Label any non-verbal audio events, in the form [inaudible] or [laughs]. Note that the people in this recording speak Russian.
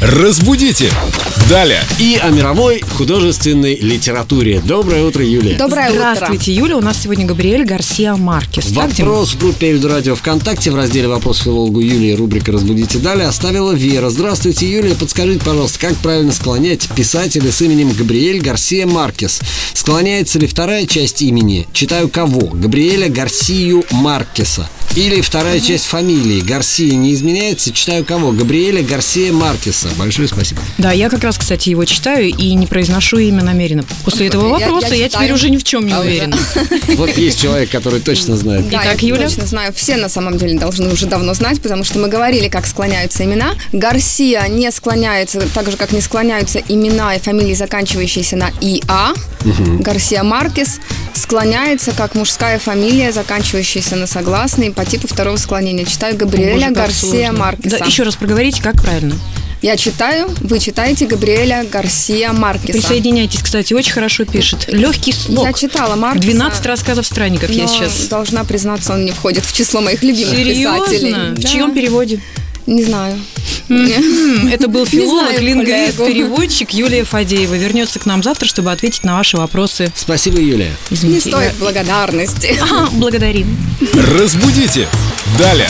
Разбудите! Далее! И о мировой художественной литературе. Доброе утро, Юлия. Доброе Здравствуйте, Юля. У нас сегодня Габриэль Гарсия Маркес. Вопрос в группе Эльдо Радио ВКонтакте в разделе «Вопрос филологу Юлии» рубрика «Разбудите далее» оставила Вера. Здравствуйте, Юлия. Подскажите, пожалуйста, как правильно склонять писателя с именем Габриэль Гарсия Маркес? Склоняется ли вторая часть имени? Читаю кого? Габриэля Гарсию Маркеса. Или вторая часть фамилии Гарсия не изменяется? Читаю кого? Габриэля Гарсия Маркеса. Большое спасибо. Да, я как раз, кстати, его читаю и не произношу имя намеренно. После этого вопроса я теперь уже ни в чем не А уверена. [laughs] Вот есть человек, который точно знает. Да, Итак, я Юля? точно знаю. Все на самом деле должны уже давно знать, потому что мы говорили, как склоняются имена. Гарсия не склоняется, так же, как не склоняются имена и фамилии, заканчивающиеся на ИА. Гарсия Маркес склоняется как мужская фамилия, заканчивающаяся на согласный по типу второго склонения. Читаю Габриэля Боже, Гарсия. Маркеса. Да, еще раз проговорите, как правильно. Я читаю, вы читаете Габриэля Гарсия Маркеса. Присоединяйтесь, кстати, очень хорошо пишет. Легкий слог. Я читала Маркеса. 12 рассказов странников я сейчас. должна признаться, он не входит в число моих любимых Серьезно? писателей. В Да. чьем переводе? Не знаю. Это был [laughs] филолог, лингвист, переводчик Юлия Фадеева. Вернется к нам завтра, чтобы ответить на ваши вопросы. Спасибо, Юлия. Не стоит благодарности. [laughs] благодарим. Разбудите! Далее!